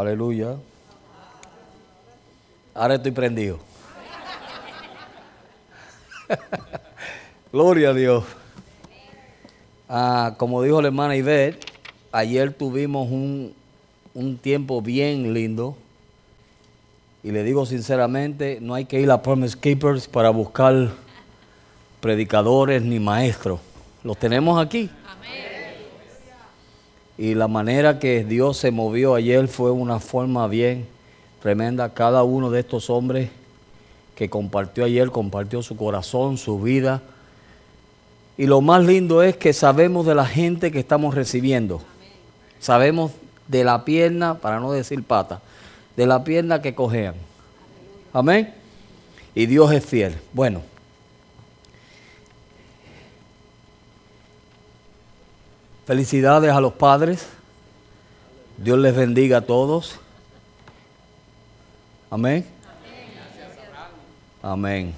Aleluya. Ahora estoy prendido. Gloria a Dios. Ah, como dijo la hermana Ivette, ayer tuvimos un, un tiempo bien lindo. Y le digo sinceramente, no hay que ir a Promise Keepers para buscar predicadores ni maestros. Los tenemos aquí. Y la manera que Dios se movió ayer fue una forma bien tremenda. Cada uno de estos hombres que compartió ayer, compartió su corazón, su vida. Y lo más lindo es que sabemos de la gente que estamos recibiendo. Sabemos de la pierna, para no decir pata, de la pierna que cojean. Amén. Y Dios es fiel. Bueno. Felicidades a los padres. Dios les bendiga a todos. Amén. Amén.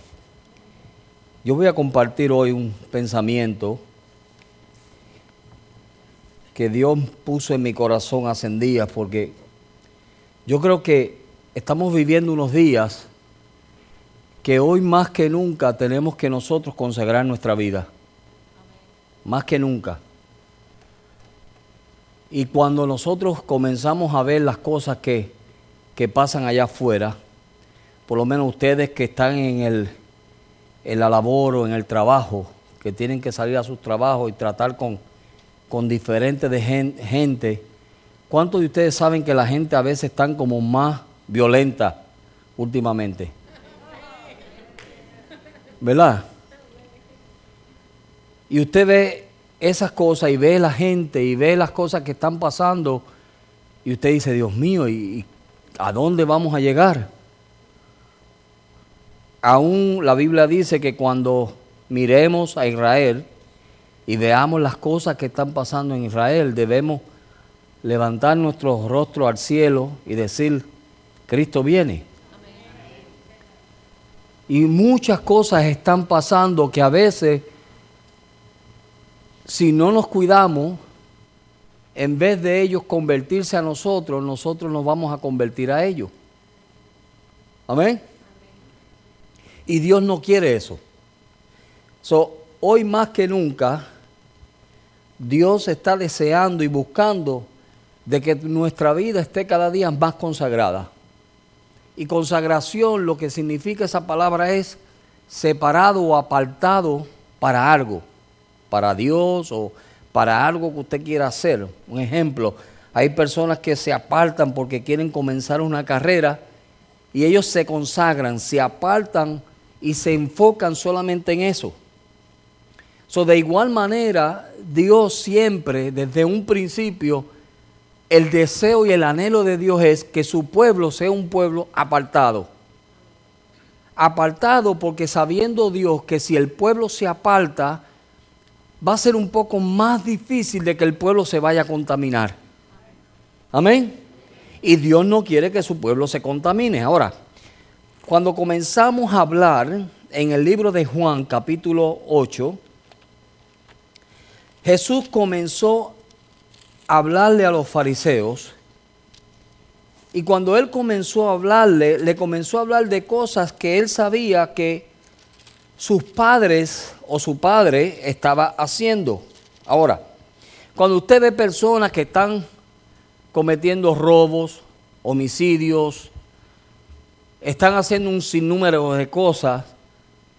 Yo voy a compartir hoy un pensamiento que Dios puso en mi corazón hace días porque yo creo que estamos viviendo unos días que hoy más que nunca tenemos que nosotros consagrar nuestra vida. Más que nunca. Y cuando nosotros comenzamos a ver las cosas que, que pasan allá afuera, por lo menos ustedes que están en, el, la labor o en el trabajo, que tienen que salir a sus trabajos y tratar con, con diferentes de gente, ¿cuántos de ustedes saben que la gente a veces está como más violenta últimamente? ¿Verdad? Y usted ve esas cosas y ve la gente y ve las cosas que están pasando y usted dice, Dios mío, ¿y a dónde vamos a llegar? Aún la Biblia dice que cuando miremos a Israel y veamos las cosas que están pasando en Israel, debemos levantar nuestros rostros al cielo y decir, Cristo viene. Y muchas cosas están pasando que a veces si no nos cuidamos, en vez de ellos convertirse a nosotros, nosotros nos vamos a convertir a ellos. Amén. Y Dios no quiere eso. So, hoy más que nunca, Dios está deseando y buscando de que nuestra vida esté cada día más consagrada. Y consagración, lo que significa esa palabra es separado o apartado para algo para Dios o para algo que usted quiera hacer. Un ejemplo, hay personas que se apartan porque quieren comenzar una carrera y ellos se consagran, se apartan y se enfocan solamente en eso. So, de igual manera, Dios siempre, desde un principio, el deseo y el anhelo de Dios es que su pueblo sea un pueblo apartado. Apartado porque sabiendo Dios que si el pueblo se aparta, va a ser un poco más difícil de que el pueblo se vaya a contaminar. Amén. Y Dios no quiere que su pueblo se contamine. Ahora, cuando comenzamos a hablar en el libro de Juan capítulo 8, Jesús comenzó a hablarle a los fariseos y cuando él comenzó a hablarle, le comenzó a hablar de cosas que él sabía que sus padres o su padre estaba haciendo. Ahora, cuando usted ve personas que están cometiendo robos, homicidios, están haciendo un sinnúmero de cosas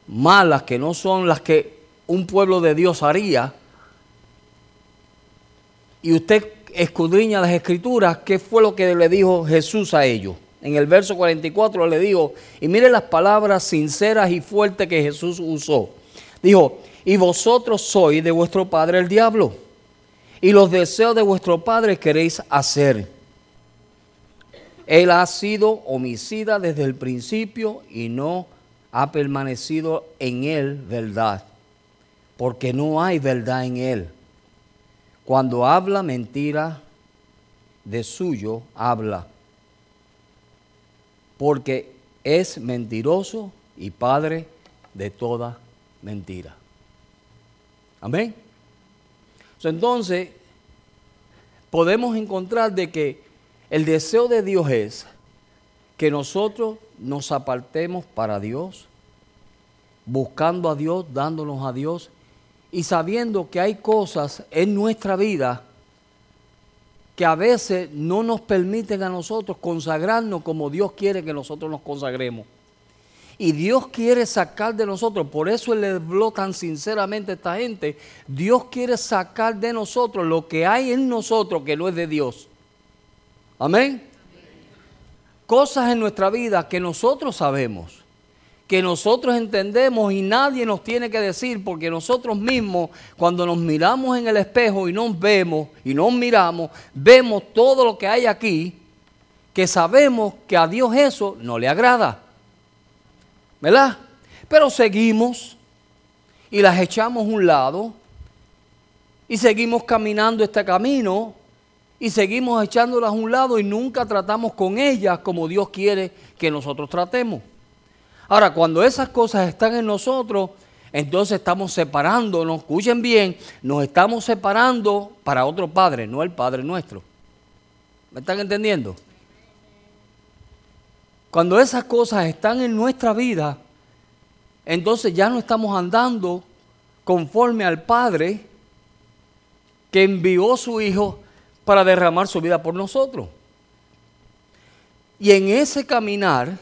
malas que no son las que un pueblo de Dios haría, y usted escudriña las escrituras, ¿qué fue lo que le dijo Jesús a ellos? En el verso 44 le digo, y mire las palabras sinceras y fuertes que Jesús usó. Dijo, y vosotros sois de vuestro padre el diablo, y los deseos de vuestro padre queréis hacer. Él ha sido homicida desde el principio y no ha permanecido en él verdad, porque no hay verdad en él. Cuando habla mentira, de suyo habla, porque es mentiroso y padre de toda mentira. Amén. Entonces, podemos encontrar de que el deseo de Dios es que nosotros nos apartemos para Dios, buscando a Dios, dándonos a Dios y sabiendo que hay cosas en nuestra vida que a veces no nos permiten a nosotros consagrarnos como Dios quiere que nosotros nos consagremos. Y Dios quiere sacar de nosotros, por eso Él le habló tan sinceramente a esta gente, Dios quiere sacar de nosotros lo que hay en nosotros que no es de Dios. Amén. Cosas en nuestra vida que nosotros sabemos, que nosotros entendemos y nadie nos tiene que decir porque nosotros mismos cuando nos miramos en el espejo y nos vemos y nos miramos, vemos todo lo que hay aquí, que sabemos que a Dios eso no le agrada. ¿verdad? Pero seguimos y las echamos a un lado y seguimos caminando este camino y seguimos echándolas a un lado y nunca tratamos con ellas como Dios quiere que nosotros tratemos. Ahora, cuando esas cosas están en nosotros, entonces estamos separándonos, escuchen bien, nos estamos separando para otro Padre, no el Padre nuestro. ¿Me están entendiendo? Cuando esas cosas están en nuestra vida, entonces ya no estamos andando conforme al Padre que envió su Hijo para derramar su vida por nosotros. Y en ese caminar,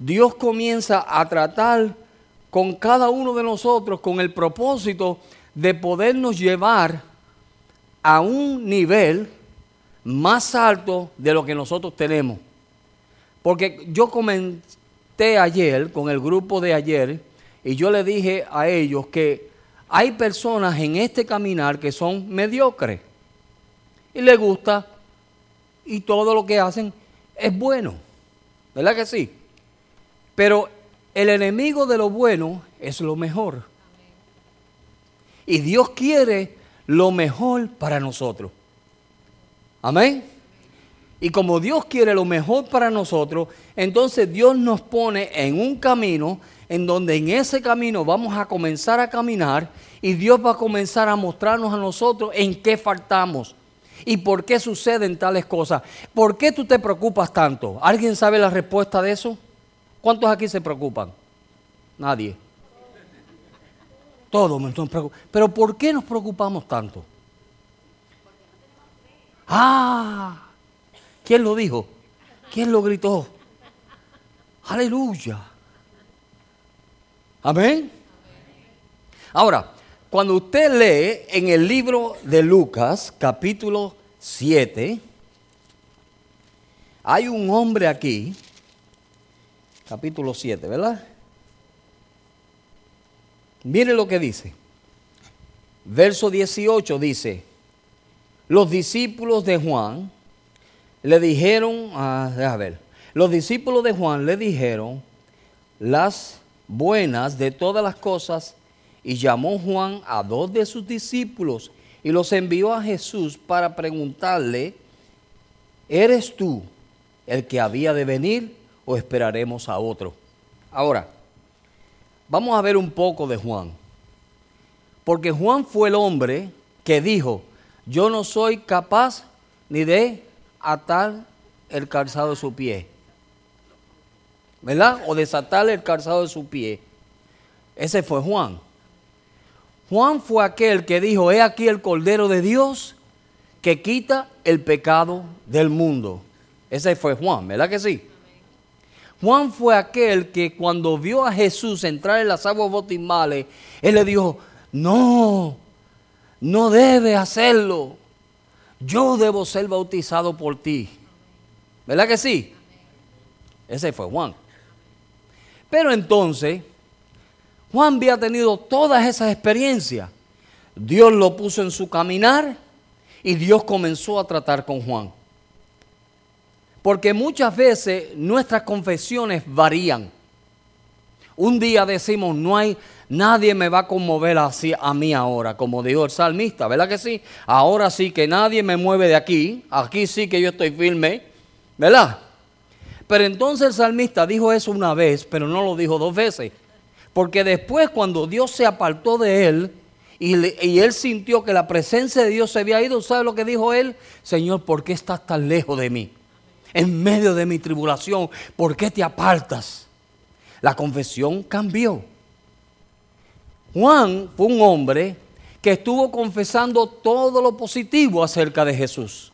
Dios comienza a tratar con cada uno de nosotros con el propósito de podernos llevar a un nivel más alto de lo que nosotros tenemos. Porque yo comenté ayer con el grupo de ayer y yo le dije a ellos que hay personas en este caminar que son mediocres y les gusta y todo lo que hacen es bueno. ¿Verdad que sí? Pero el enemigo de lo bueno es lo mejor. Y Dios quiere lo mejor para nosotros. Amén. Y como Dios quiere lo mejor para nosotros, entonces Dios nos pone en un camino en donde en ese camino vamos a comenzar a caminar y Dios va a comenzar a mostrarnos a nosotros en qué faltamos y por qué suceden tales cosas. ¿Por qué tú te preocupas tanto? ¿Alguien sabe la respuesta de eso? ¿Cuántos aquí se preocupan? Nadie. Todos me están preocupando. Pero ¿por qué nos preocupamos tanto? Ah, ¿Quién lo dijo? ¿Quién lo gritó? Aleluya. Amén. Ahora, cuando usted lee en el libro de Lucas, capítulo 7, hay un hombre aquí, capítulo 7, ¿verdad? Mire lo que dice. Verso 18 dice, los discípulos de Juan, le dijeron, a, ver, los discípulos de Juan le dijeron las buenas de todas las cosas y llamó Juan a dos de sus discípulos y los envió a Jesús para preguntarle, ¿eres tú el que había de venir o esperaremos a otro? Ahora, vamos a ver un poco de Juan. Porque Juan fue el hombre que dijo, yo no soy capaz ni de atar el calzado de su pie. ¿Verdad? O desatar el calzado de su pie. Ese fue Juan. Juan fue aquel que dijo, he aquí el Cordero de Dios que quita el pecado del mundo. Ese fue Juan, ¿verdad que sí? Juan fue aquel que cuando vio a Jesús entrar en las aguas bautismales, él le dijo, no, no debe hacerlo yo debo ser bautizado por ti. ¿Verdad que sí? Ese fue Juan. Pero entonces, Juan había tenido todas esas experiencias. Dios lo puso en su caminar y Dios comenzó a tratar con Juan. Porque muchas veces nuestras confesiones varían. Un día decimos, no hay, nadie me va a conmover así a mí ahora, como dijo el salmista, ¿verdad que sí? Ahora sí que nadie me mueve de aquí, aquí sí que yo estoy firme, ¿verdad? Pero entonces el salmista dijo eso una vez, pero no lo dijo dos veces. Porque después cuando Dios se apartó de él y, y, él sintió que la presencia de Dios se había ido, ¿sabe lo que dijo él? Señor, ¿por qué estás tan lejos de mí? En medio de mi tribulación, ¿por qué te apartas? La confesión cambió. Juan fue un hombre que estuvo confesando todo lo positivo acerca de Jesús.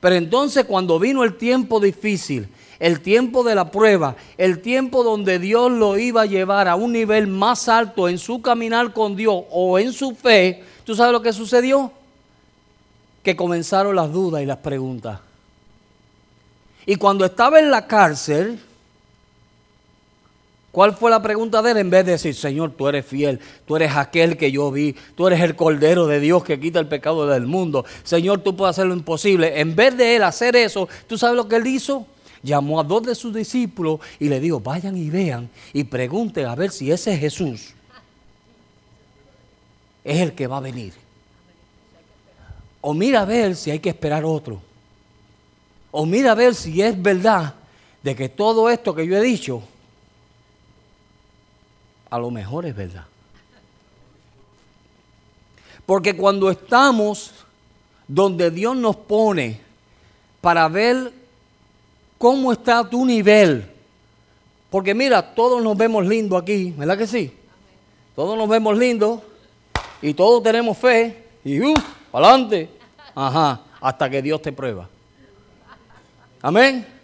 Pero entonces cuando vino el tiempo difícil, el tiempo de la prueba, el tiempo donde Dios lo iba a llevar a un nivel más alto en su caminar con Dios o en su fe, ¿tú sabes lo que sucedió? Que comenzaron las dudas y las preguntas. Y cuando estaba en la cárcel, ¿Cuál fue la pregunta de él? En vez de decir, Señor, tú eres fiel, tú eres aquel que yo vi, tú eres el Cordero de Dios que quita el pecado del mundo. Señor, tú puedes hacer lo imposible. En vez de él hacer eso, ¿tú sabes lo que él hizo? Llamó a dos de sus discípulos y le dijo, vayan y vean y pregunten a ver si ese Jesús es el que va a venir. O mira a ver si hay que esperar otro. O mira a ver si es verdad de que todo esto que yo he dicho a lo mejor es verdad. Porque cuando estamos donde Dios nos pone para ver cómo está tu nivel, porque mira, todos nos vemos lindos aquí, ¿verdad que sí? Todos nos vemos lindos y todos tenemos fe y uh, adelante. Ajá, hasta que Dios te prueba. Amén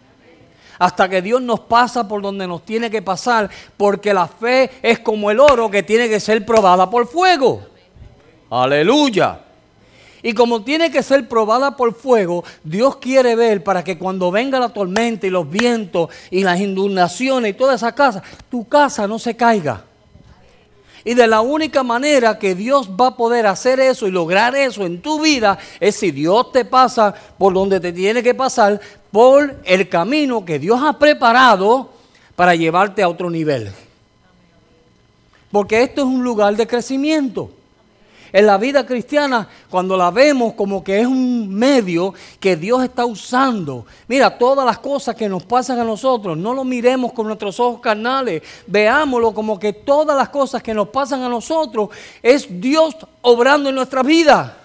hasta que Dios nos pasa por donde nos tiene que pasar, porque la fe es como el oro que tiene que ser probada por fuego. Aleluya. Y como tiene que ser probada por fuego, Dios quiere ver para que cuando venga la tormenta y los vientos y las inundaciones y toda esa casa, tu casa no se caiga. Y de la única manera que Dios va a poder hacer eso y lograr eso en tu vida es si Dios te pasa por donde te tiene que pasar, por el camino que Dios ha preparado para llevarte a otro nivel. Porque esto es un lugar de crecimiento. En la vida cristiana, cuando la vemos como que es un medio que Dios está usando, mira, todas las cosas que nos pasan a nosotros, no lo miremos con nuestros ojos carnales, veámoslo como que todas las cosas que nos pasan a nosotros es Dios obrando en nuestra vida.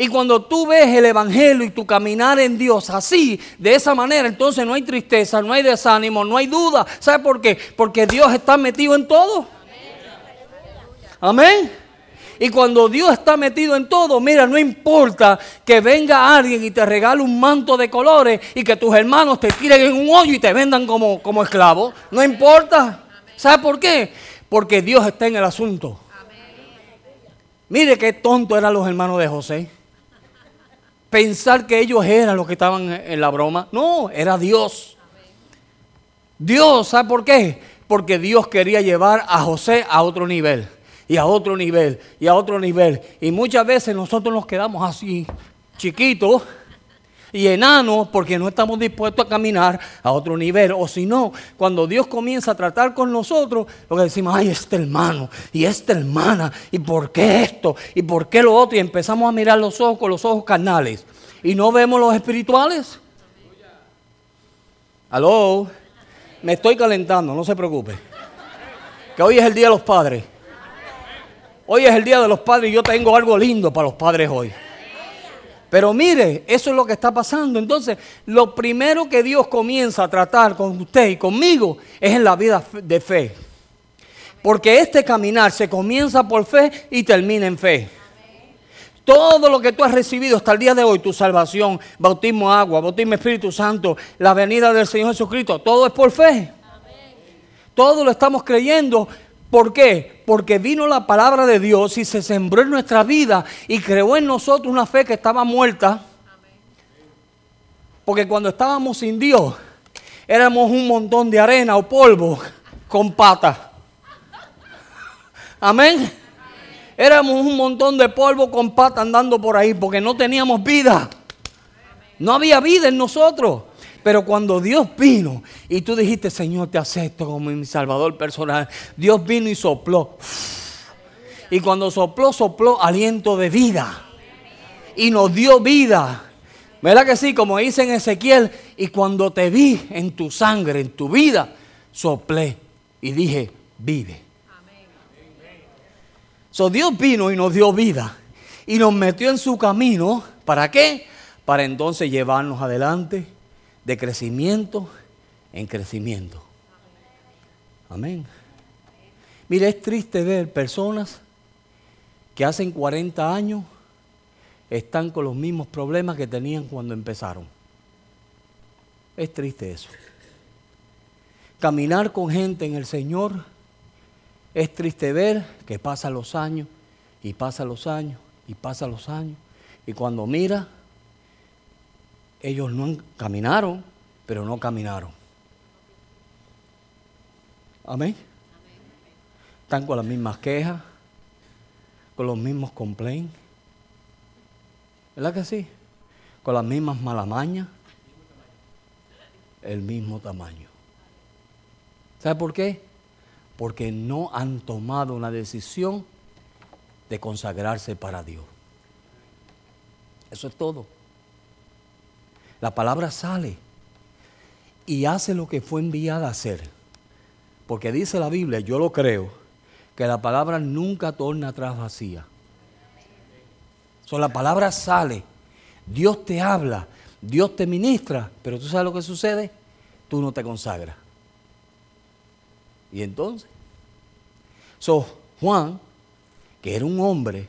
Y cuando tú ves el Evangelio y tu caminar en Dios así, de esa manera, entonces no hay tristeza, no hay desánimo, no hay duda. ¿Sabe por qué? Porque Dios está metido en todo. Amén. Y cuando Dios está metido en todo, mira, no importa que venga alguien y te regale un manto de colores y que tus hermanos te tiren en un hoyo y te vendan como, como esclavo. No importa. ¿Sabe por qué? Porque Dios está en el asunto. Mire qué tonto eran los hermanos de José. Pensar que ellos eran los que estaban en la broma. No, era Dios. Dios, ¿sabe por qué? Porque Dios quería llevar a José a otro nivel y a otro nivel y a otro nivel. Y muchas veces nosotros nos quedamos así, chiquitos y enanos, porque no estamos dispuestos a caminar a otro nivel. O si no, cuando Dios comienza a tratar con nosotros, lo que decimos, ay, este hermano y esta hermana, ¿y por qué esto? ¿Y por qué lo otro? Y empezamos a mirar los ojos con los ojos carnales. Y no vemos los espirituales. Aló, me estoy calentando, no se preocupe. Que hoy es el Día de los Padres. Hoy es el Día de los Padres y yo tengo algo lindo para los padres hoy. Pero mire, eso es lo que está pasando. Entonces, lo primero que Dios comienza a tratar con usted y conmigo es en la vida de fe. Porque este caminar se comienza por fe y termina en fe. Todo lo que tú has recibido hasta el día de hoy, tu salvación, bautismo agua, bautismo Espíritu Santo, la venida del Señor Jesucristo, todo es por fe. Todo lo estamos creyendo ¿Por qué? Porque vino la palabra de Dios y se sembró en nuestra vida y creó en nosotros una fe que estaba muerta. Porque cuando estábamos sin Dios, éramos un montón de arena o polvo con patas. Amén. Éramos un montón de polvo con patas andando por ahí porque no teníamos vida. No había vida en nosotros. Pero cuando Dios vino y tú dijiste, Señor, te acepto como mi salvador personal, Dios vino y sopló. Y cuando sopló, sopló aliento de vida. Y nos dio vida. ¿Verdad que sí? Como dice en Ezequiel, y cuando te vi en tu sangre, en tu vida, soplé y dije, vive. So Dios vino y nos dio vida y nos metió en su camino. ¿Para qué? Para entonces llevarnos adelante de crecimiento en crecimiento. Amén. Mire, es triste ver personas que hacen 40 años están con los mismos problemas que tenían cuando empezaron. Es triste eso. Caminar con gente en el Señor es triste ver que pasan los años y pasan los años y pasan los años y cuando mira ellos no caminaron, pero no caminaron. Amén. Están con las mismas quejas, con los mismos complaints. ¿Verdad que sí? Con las mismas malamañas. El mismo tamaño. ¿Sabe por qué? Porque no han tomado una decisión de consagrarse para Dios. Eso es todo. La palabra sale y hace lo que fue enviada a hacer. Porque dice la Biblia, yo lo creo, que la palabra nunca torna atrás vacía. So, la palabra sale, Dios te habla, Dios te ministra, pero tú sabes lo que sucede, tú no te consagras. Y entonces, so, Juan, que era un hombre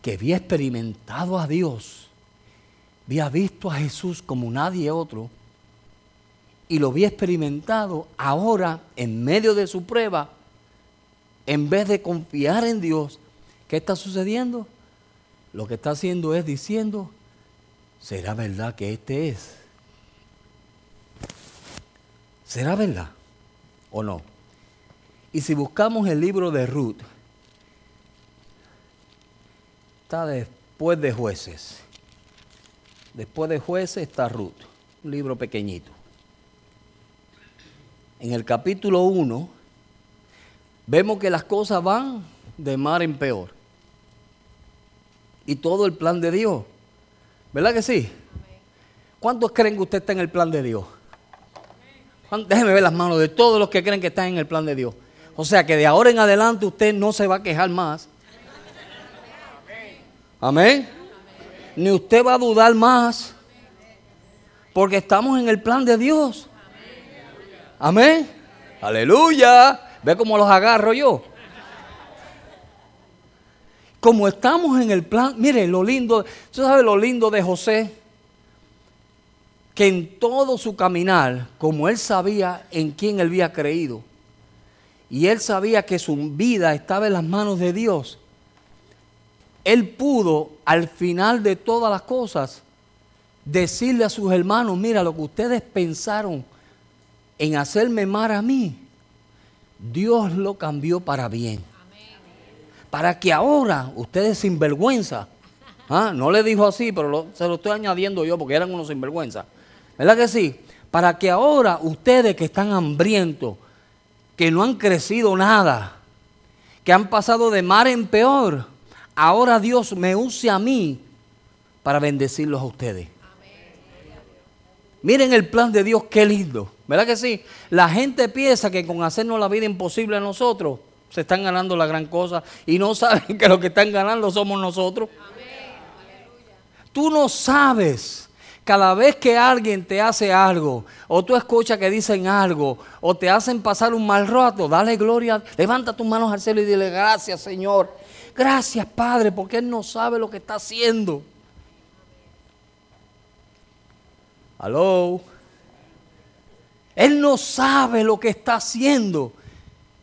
que había experimentado a Dios, había visto a Jesús como nadie otro y lo había experimentado, ahora en medio de su prueba, en vez de confiar en Dios, ¿qué está sucediendo? Lo que está haciendo es diciendo, ¿será verdad que este es? ¿Será verdad o no? Y si buscamos el libro de Ruth, está después de jueces. Después de jueces está Ruth, un libro pequeñito. En el capítulo 1 vemos que las cosas van de mar en peor. Y todo el plan de Dios. ¿Verdad que sí? ¿Cuántos creen que usted está en el plan de Dios? Déjeme ver las manos de todos los que creen que están en el plan de Dios. O sea que de ahora en adelante usted no se va a quejar más. Amén ni usted va a dudar más, porque estamos en el plan de Dios. Amén. Aleluya. Ve cómo los agarro yo. Como estamos en el plan, mire lo lindo, ¿usted sabe lo lindo de José? Que en todo su caminar, como él sabía en quién él había creído, y él sabía que su vida estaba en las manos de Dios, él pudo al final de todas las cosas decirle a sus hermanos, mira, lo que ustedes pensaron en hacerme mal a mí, Dios lo cambió para bien. Para que ahora ustedes sinvergüenza, ¿ah? no le dijo así, pero se lo estoy añadiendo yo porque eran unos sinvergüenza. ¿Verdad que sí? Para que ahora ustedes que están hambrientos, que no han crecido nada, que han pasado de mar en peor, ahora Dios me use a mí para bendecirlos a ustedes. Miren el plan de Dios, qué lindo. ¿Verdad que sí? La gente piensa que con hacernos la vida imposible a nosotros se están ganando la gran cosa y no saben que lo que están ganando somos nosotros. Tú no sabes cada vez que alguien te hace algo, o tú escuchas que dicen algo, o te hacen pasar un mal rato, dale gloria, levanta tus manos al cielo y dile gracias Señor Gracias, Padre, porque Él no sabe lo que está haciendo. Aló. Él no sabe lo que está haciendo.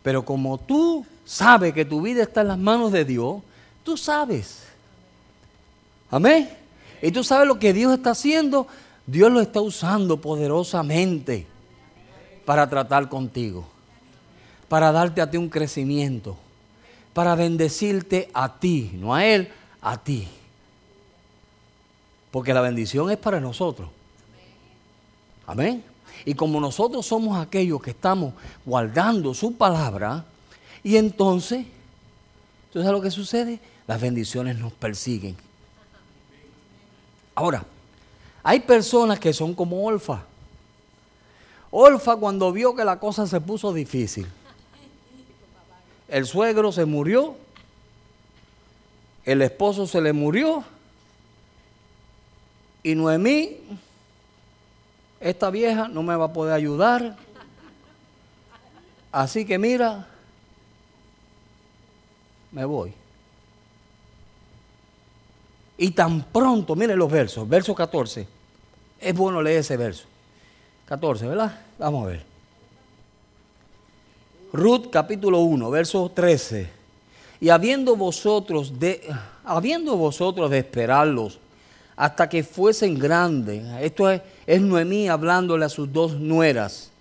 Pero como tú sabes que tu vida está en las manos de Dios, tú sabes. Amén. Y tú sabes lo que Dios está haciendo. Dios lo está usando poderosamente. para tratar contigo, para darte a ti un crecimiento, para bendecirte a ti, no a Él, a ti. Porque la bendición es para nosotros. Amén. Y como nosotros somos aquellos que estamos guardando su palabra, y entonces, ¿tú sabes lo que sucede? Las bendiciones nos persiguen. Ahora, hay personas que son como Olfa. Olfa cuando vio que la cosa se puso difícil, el suegro se murió, el esposo se le murió y Noemí, esta vieja no me va a poder ayudar. Así que mira, me voy. Y tan pronto, miren los versos, verso 14. Es bueno leer ese verso. 14, ¿verdad? Vamos a ver. Ruth capítulo 1, verso 13. Y habiendo vosotros de habiendo vosotros de esperarlos hasta que fuesen grandes. Esto es, es Noemí hablándole a sus dos nueras.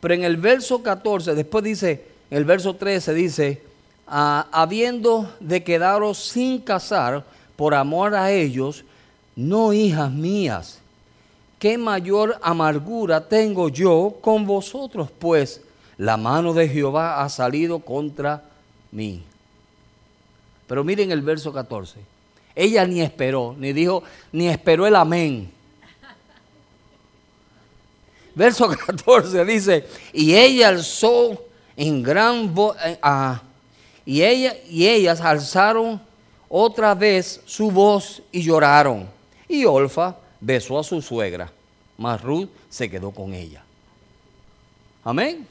Pero en el verso 14, después dice, en el verso 13 dice, ah, habiendo de quedaros sin casar por amor a ellos, no hijas mías, ¿qué mayor amargura tengo yo con vosotros? Pues la mano de Jehová ha salido contra mí. Pero miren el verso 14. Ella ni esperó, ni dijo, ni esperó el amén. Verso 14 dice, y ella alzó en gran voz, eh, ah, y, ella, y ellas alzaron otra vez su voz y lloraron. Y Olfa besó a su suegra, mas Ruth se quedó con ella. Amén.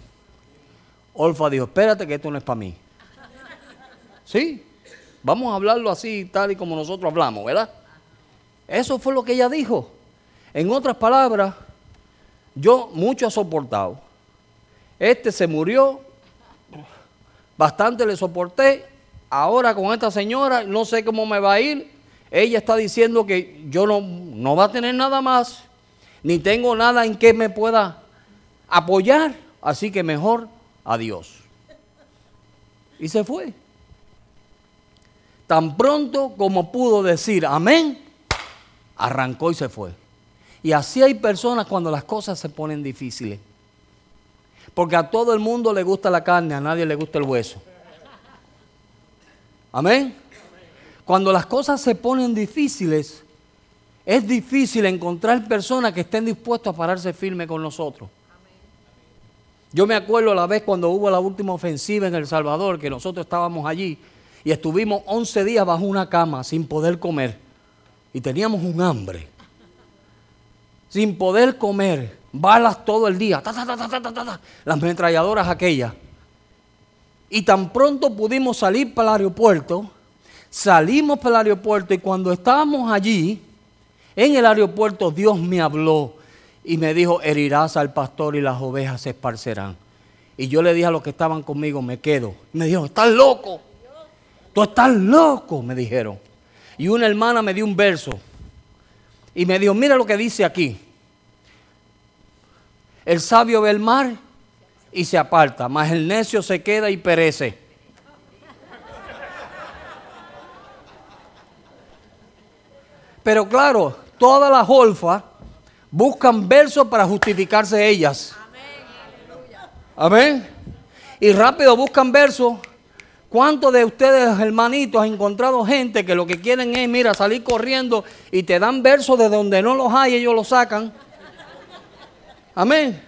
Olfa dijo, espérate que esto no es para mí. ¿Sí? Vamos a hablarlo así, tal y como nosotros hablamos, ¿verdad? Eso fue lo que ella dijo. En otras palabras, yo mucho he soportado. Este se murió, bastante le soporté. Ahora con esta señora no sé cómo me va a ir. Ella está diciendo que yo no, no va a tener nada más, ni tengo nada en que me pueda apoyar. Así que mejor adiós. Y se fue. Tan pronto como pudo decir amén, arrancó y se fue. Y así hay personas cuando las cosas se ponen difíciles. Porque a todo el mundo le gusta la carne, a nadie le gusta el hueso. Amén. Cuando las cosas se ponen difíciles, es difícil encontrar personas que estén dispuestas a pararse firme con nosotros. Yo me acuerdo la vez cuando hubo la última ofensiva en El Salvador, que nosotros estábamos allí y estuvimos 11 días bajo una cama sin poder comer. Y teníamos un hambre. Sin poder comer. Balas todo el día. Las metralladoras aquellas. Y tan pronto pudimos salir para el aeropuerto, salimos para el aeropuerto y cuando estábamos allí, en el aeropuerto Dios me habló y me dijo, herirás al pastor y las ovejas se esparcerán. Y yo le dije a los que estaban conmigo, me quedo. me dijo, estás loco. Tú estás loco, me dijeron. Y una hermana me dio un verso. Y me dijo, mira lo que dice aquí. El sabio ve el mar y se aparta, mas el necio se queda y perece. Pero claro, todas las olfas buscan versos para justificarse ellas. Amén. Y rápido buscan versos. ¿Cuántos de ustedes, hermanitos, han encontrado gente que lo que quieren es, mira, salir corriendo y te dan versos de donde no los hay, ellos los sacan? Amén.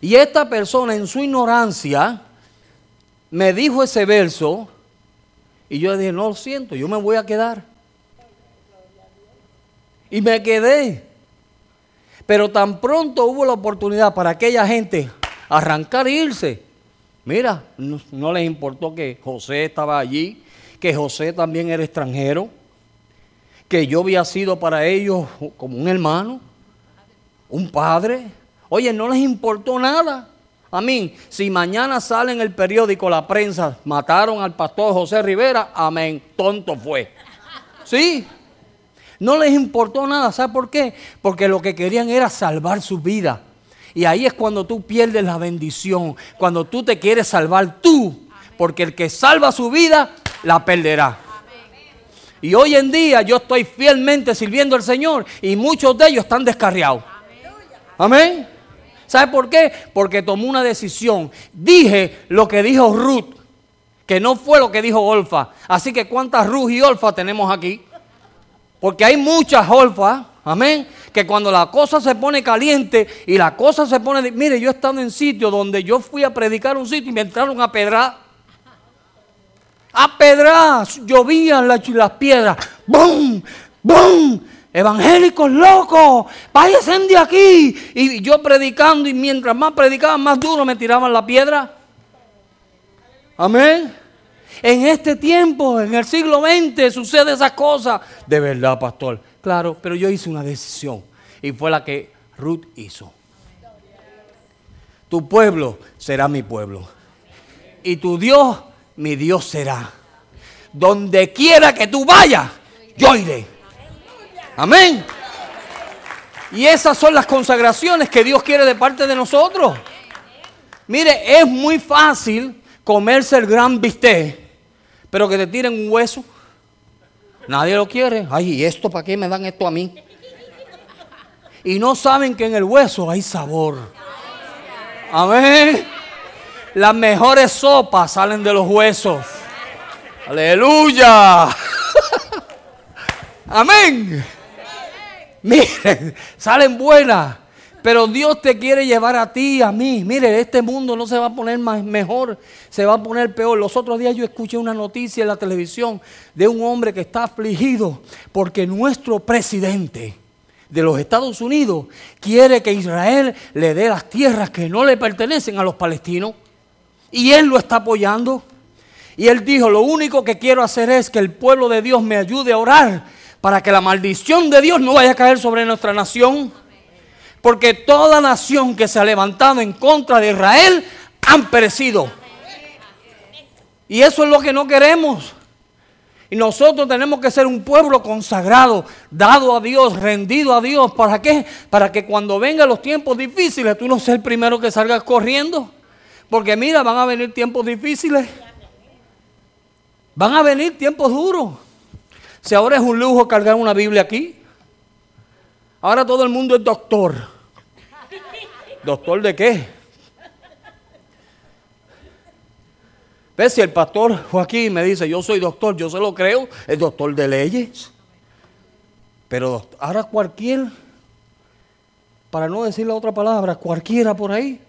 Y esta persona en su ignorancia me dijo ese verso y yo dije, no lo siento, yo me voy a quedar. Y me quedé. Pero tan pronto hubo la oportunidad para aquella gente arrancar e irse. Mira, no, les importó que José estaba allí, que José también era extranjero, que yo había sido para ellos como un hermano, un padre. Oye, no les importó nada. A mí, si mañana sale en el periódico la prensa, mataron al pastor José Rivera, amén, tonto fue. Sí, no les importó nada, ¿sabe por qué? Porque lo que querían era salvar su vida. Y ahí es cuando tú pierdes la bendición, cuando tú te quieres salvar tú, porque el que salva su vida la perderá. Y hoy en día yo estoy fielmente sirviendo al Señor y muchos de ellos están descarriados. Amén. ¿Sabe por qué? Porque tomó una decisión. Dije lo que dijo Ruth, que no fue lo que dijo Olfa. Así que ¿cuántas Ruth y Olfa tenemos aquí? Porque hay muchas Olfa, amén, que cuando la cosa se pone caliente y la cosa se pone... Mire, yo he estado en sitios donde yo fui a predicar un sitio y me entraron a pedrar. A pedrar, llovían las, las piedras. ¡Bum! ¡Bum! evangélicos locos, váyanse de aquí. Y yo predicando y mientras más predicaba, más duro me tiraban la piedra. Amén. En este tiempo, en el siglo XX, sucede esa cosa. De verdad, pastor. Claro, pero yo hice una decisión y fue la que Ruth hizo. Tu pueblo será mi pueblo. Y tu Dios, mi Dios será. Donde quiera que tú vayas, yo iré. Amén. Y esas son las consagraciones que Dios quiere de parte de nosotros. Mire, es muy fácil comerse el gran bistec, pero que te tiren un hueso. Nadie lo quiere. Ay, ¿y esto para qué me dan esto a mí? Y no saben que en el hueso hay sabor. Amén. Las mejores sopas salen de los huesos. Aleluya. Amén. Miren, salen buenas. Pero Dios te quiere llevar a ti, a mí. Mire, este mundo no se va a poner más, mejor, se va a poner peor. Los otros días yo escuché una noticia en la televisión de un hombre que está afligido porque nuestro presidente de los Estados Unidos quiere que Israel le dé las tierras que no le pertenecen a los palestinos. Y él lo está apoyando. Y él dijo, lo único que quiero hacer es que el pueblo de Dios me ayude a orar para que la maldición de Dios no vaya a caer sobre nuestra nación. Porque toda nación que se ha levantado en contra de Israel han perecido. Y eso es lo que no queremos. Y nosotros tenemos que ser un pueblo consagrado, dado a Dios, rendido a Dios. ¿Para qué? Para que cuando vengan los tiempos difíciles, tú no seas el primero que salgas corriendo. Porque mira, van a venir tiempos difíciles. Van a venir tiempos duros. Si ahora es un lujo cargar una Biblia aquí, ahora todo el mundo es doctor. ¿Doctor de qué? ¿Ves? Si el pastor Joaquín me dice, yo soy doctor, yo se lo creo, es doctor de leyes. Pero ahora cualquier, para no decir la otra palabra, cualquiera por ahí,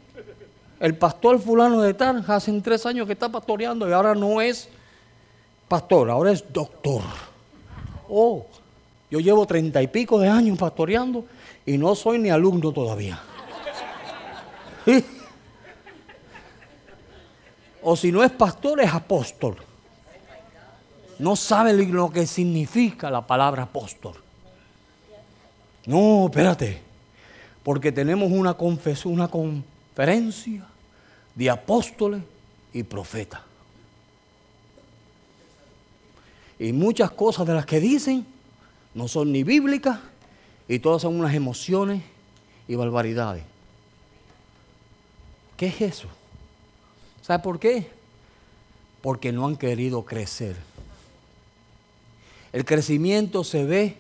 el pastor fulano de tal, hace tres años que está pastoreando y ahora no es pastor, ahora es doctor. Oh, yo llevo treinta y pico de años pastoreando y no soy ni alumno todavía. O si no es pastor, es apóstol. No sabe lo que significa la palabra apóstol. No, espérate. Porque tenemos una, una conferencia de apóstoles y profetas. Y muchas cosas de las que dicen no son ni bíblicas y todas son unas emociones y barbaridades. ¿Qué es eso? ¿Sabe por qué? Porque no han querido crecer. El crecimiento se ve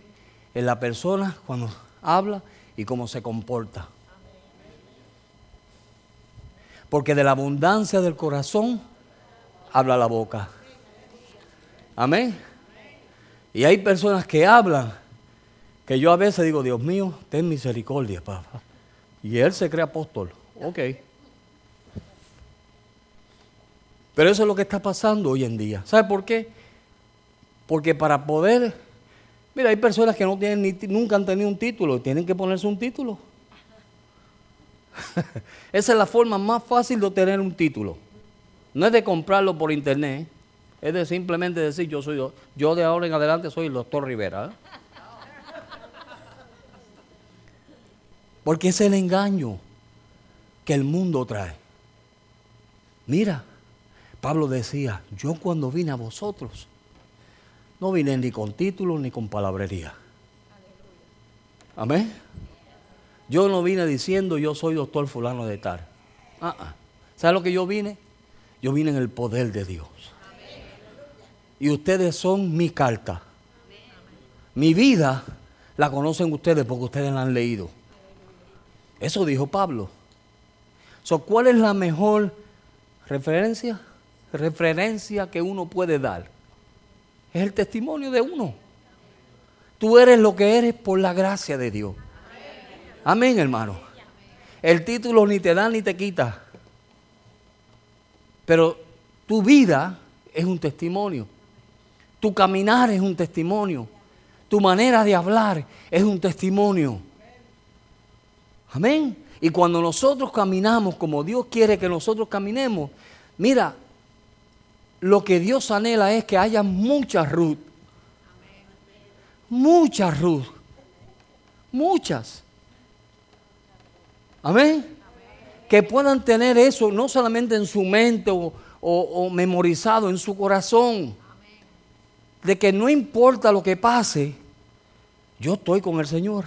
en la persona cuando habla y cómo se comporta. Porque de la abundancia del corazón habla la boca. Amén. Y hay personas que hablan que yo a veces digo, Dios mío, ten misericordia, papá. Y él se cree apóstol. Ok. Pero eso es lo que está pasando hoy en día. ¿Sabe por qué? Porque para poder... Mira, hay personas que no tienen ni, nunca han tenido un título y tienen que ponerse un título. Esa es la forma más fácil de obtener un título. No es de comprarlo por internet. Es de simplemente decir, yo soy yo de ahora en adelante soy el doctor Rivera. ¿eh? Porque es el engaño que el mundo trae. Mira, Pablo decía, yo cuando vine a vosotros, no vine ni con título ni con palabrería. Amén. Yo no vine diciendo yo soy doctor fulano de tal. Ah, ah. ¿Sabe lo que yo vine? Yo vine en el poder de Dios. Y ustedes son mi carta. Mi vida la conocen ustedes porque ustedes la han leído. Eso dijo Pablo. ¿Cuál es la mejor referencia? Referencia que uno puede dar. Es el testimonio de uno. Tú eres lo que eres por la gracia de Dios. Amén, hermano. El título ni te da ni te quita. Pero tu vida es un testimonio. Tu caminar es un testimonio. Tu manera de hablar es un testimonio. Amén. Y cuando nosotros caminamos como Dios quiere que nosotros caminemos, mira, lo que Dios anhela es que haya muchas Ruth. Muchas Ruth. Muchas. Amén. Que puedan tener eso no solamente en su mente o, o memorizado en su corazón. De que no importa lo que pase, yo estoy con el Señor.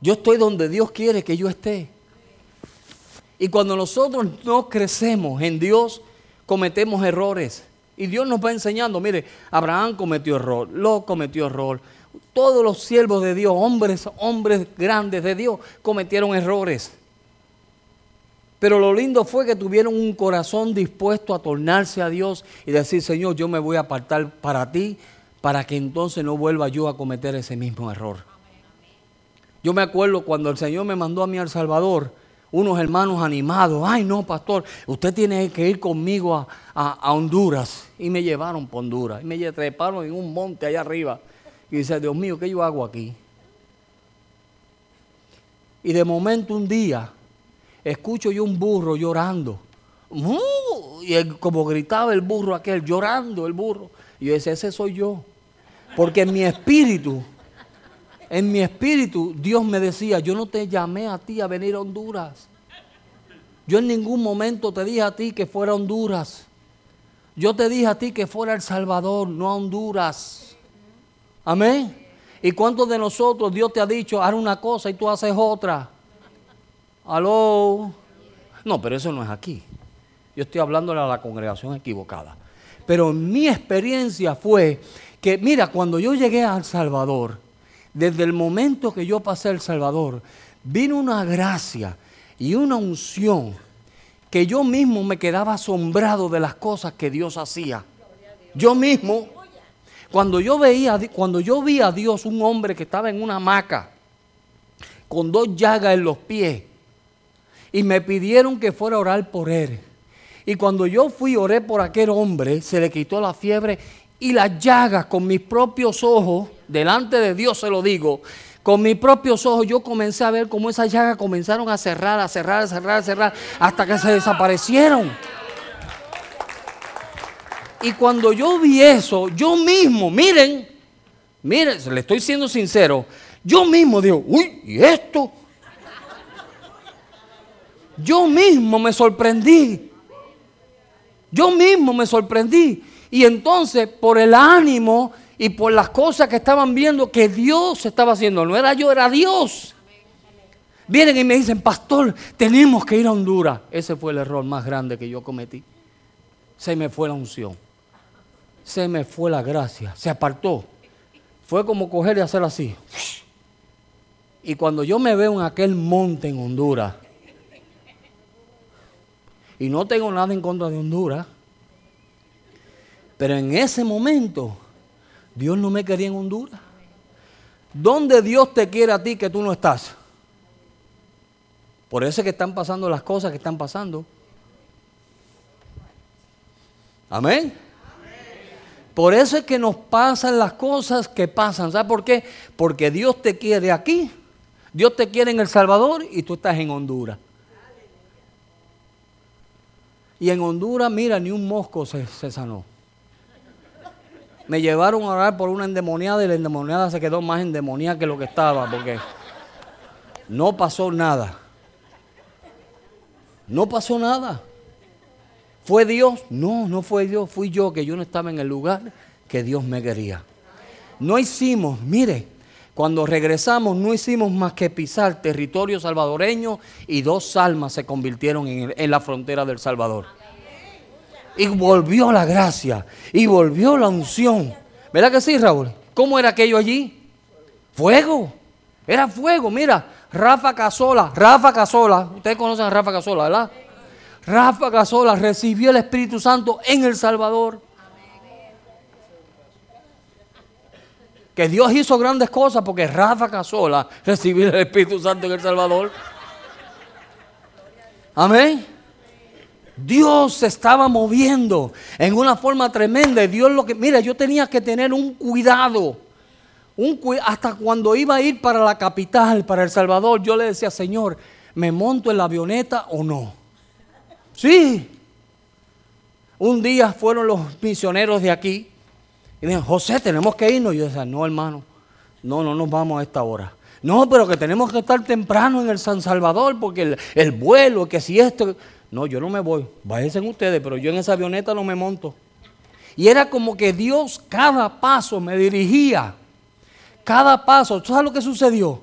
Yo estoy donde Dios quiere que yo esté. Y cuando nosotros no crecemos en Dios, cometemos errores. Y Dios nos va enseñando, mire, Abraham cometió error, Lot cometió error. Todos los siervos de Dios, hombres, hombres grandes de Dios, cometieron errores. Pero lo lindo fue que tuvieron un corazón dispuesto a tornarse a Dios y decir, Señor, yo me voy a apartar para ti, para que entonces no vuelva yo a cometer ese mismo error. Yo me acuerdo cuando el Señor me mandó a mí al Salvador, unos hermanos animados, ay no, pastor, usted tiene que ir conmigo a, Honduras. Y me llevaron por Honduras. Y me treparon en un monte allá arriba. Y dice, Dios mío, ¿qué yo hago aquí? Y de momento un día, escucho yo un burro llorando. Y como gritaba el burro aquel, llorando el burro. Y yo decía, ese soy yo. Porque en mi espíritu en mi espíritu Dios me decía, yo no te llamé a ti a venir a Honduras. Yo en ningún momento te dije a ti que fuera Honduras. Yo te dije a ti que fuera El Salvador, no a Honduras. Amén. ¿Y cuántos de nosotros Dios te ha dicho, haz una cosa y tú haces otra? Aló. No, pero eso no es aquí. Yo estoy hablándole a la congregación equivocada. Pero mi experiencia fue que, mira, cuando yo llegué a El Salvador, desde el momento que yo pasé El Salvador, vino una gracia y una unción que yo mismo me quedaba asombrado de las cosas que Dios hacía. Yo mismo, cuando yo veía, cuando yo vi a Dios, un hombre que estaba en una hamaca, con dos llagas en los pies, y me pidieron que fuera a orar por él. Y cuando yo fui oré por aquel hombre, se le quitó la fiebre y las llagas con mis propios ojos delante de Dios se lo digo, con mis propios ojos yo comencé a ver cómo esas llagas comenzaron a cerrar, a cerrar, a cerrar, a cerrar, hasta que se desaparecieron. Y cuando yo vi eso, yo mismo, miren, miren, le estoy siendo sincero, yo mismo digo, uy, ¿y esto? Yo mismo me sorprendí. Yo mismo me sorprendí. Y entonces, por el ánimo y por las cosas que estaban viendo que Dios estaba haciendo. No era yo, era Dios. Vienen y me dicen, pastor, tenemos que ir a Honduras. Ese fue el error más grande que yo cometí. Se me fue la unción. Se me fue la gracia. Se apartó. Fue como coger y hacer así. Y cuando yo me veo en aquel monte en Honduras, y no tengo nada en contra de Honduras, pero en ese momento Dios no me quería en Honduras. ¿Dónde Dios te quiere a ti que tú no estás? Por eso es que están pasando las cosas que están pasando. Amén. Por eso es que nos pasan las cosas que pasan. ¿Sabes por qué? Porque Dios te quiere aquí. Dios te quiere en El Salvador y tú estás en Honduras. Y en Honduras, mira, ni un mosco se, se sanó. Me llevaron a orar por una endemoniada y la endemoniada se quedó más endemoniada que lo que estaba, porque no pasó nada. No pasó nada. ¿Fue Dios? No, no fue Dios, fui yo que yo no estaba en el lugar que Dios me quería. No hicimos, mire, Cuando regresamos no hicimos más que pisar territorio salvadoreño y dos almas se convirtieron en, en la frontera del Salvador. Y volvió la gracia y volvió la unción. ¿Verdad que sí, Raúl? ¿Cómo era aquello allí? Fuego. Era fuego. Mira, Rafa Casola, Rafa Casola, ustedes conocen a Rafa Casola, ¿verdad? Rafa Casola recibió el Espíritu Santo en El Salvador. Que Dios hizo grandes cosas porque Rafa Casola recibió el Espíritu Santo en El Salvador. Amén. Dios se estaba moviendo en una forma tremenda. Dios lo que, mira, yo tenía que tener un cuidado. Un, hasta cuando iba a ir para la capital, para El Salvador, yo le decía, Señor, ¿me monto en la avioneta o no? Sí. Un día fueron los misioneros de aquí y dijeron, José, tenemos que irnos. Yo decía, no, hermano, no, no nos vamos a esta hora. No, pero que tenemos que estar temprano en el San Salvador porque el vuelo, que si esto... No, yo no me voy. Váyanse ustedes, pero yo en esa avioneta no me monto. Y era como que Dios cada paso me dirigía. Cada paso. ¿Tú sabes lo que sucedió?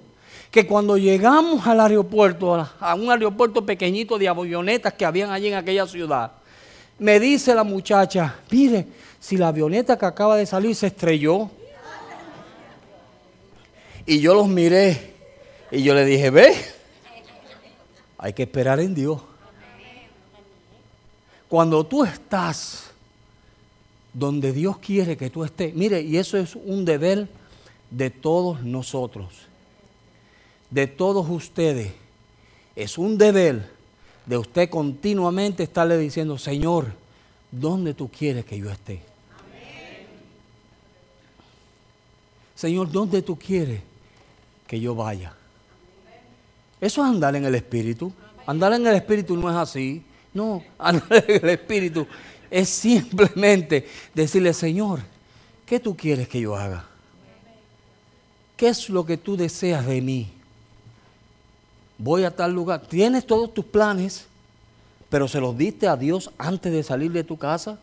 Que cuando llegamos al aeropuerto, a un aeropuerto pequeñito de avionetas que habían allí en aquella ciudad, me dice la muchacha, mire, si la avioneta que acaba de salir se estrelló. Y yo los miré y yo le dije, ve, hay que esperar en Dios. Cuando tú estás donde Dios quiere que tú estés, mire, y eso es un deber de todos nosotros, de todos ustedes. Es un deber de usted continuamente estarle diciendo, Señor, ¿dónde tú quieres que yo esté? Señor, ¿dónde tú quieres que yo vaya? Eso es andar en el Espíritu. Andar en el Espíritu no es así. No, el Espíritu es simplemente decirle, Señor, ¿qué tú quieres que yo haga? ¿Qué es lo que tú deseas de mí? Voy a tal lugar. Tienes todos tus planes, pero se los diste a Dios antes de salir de tu casa.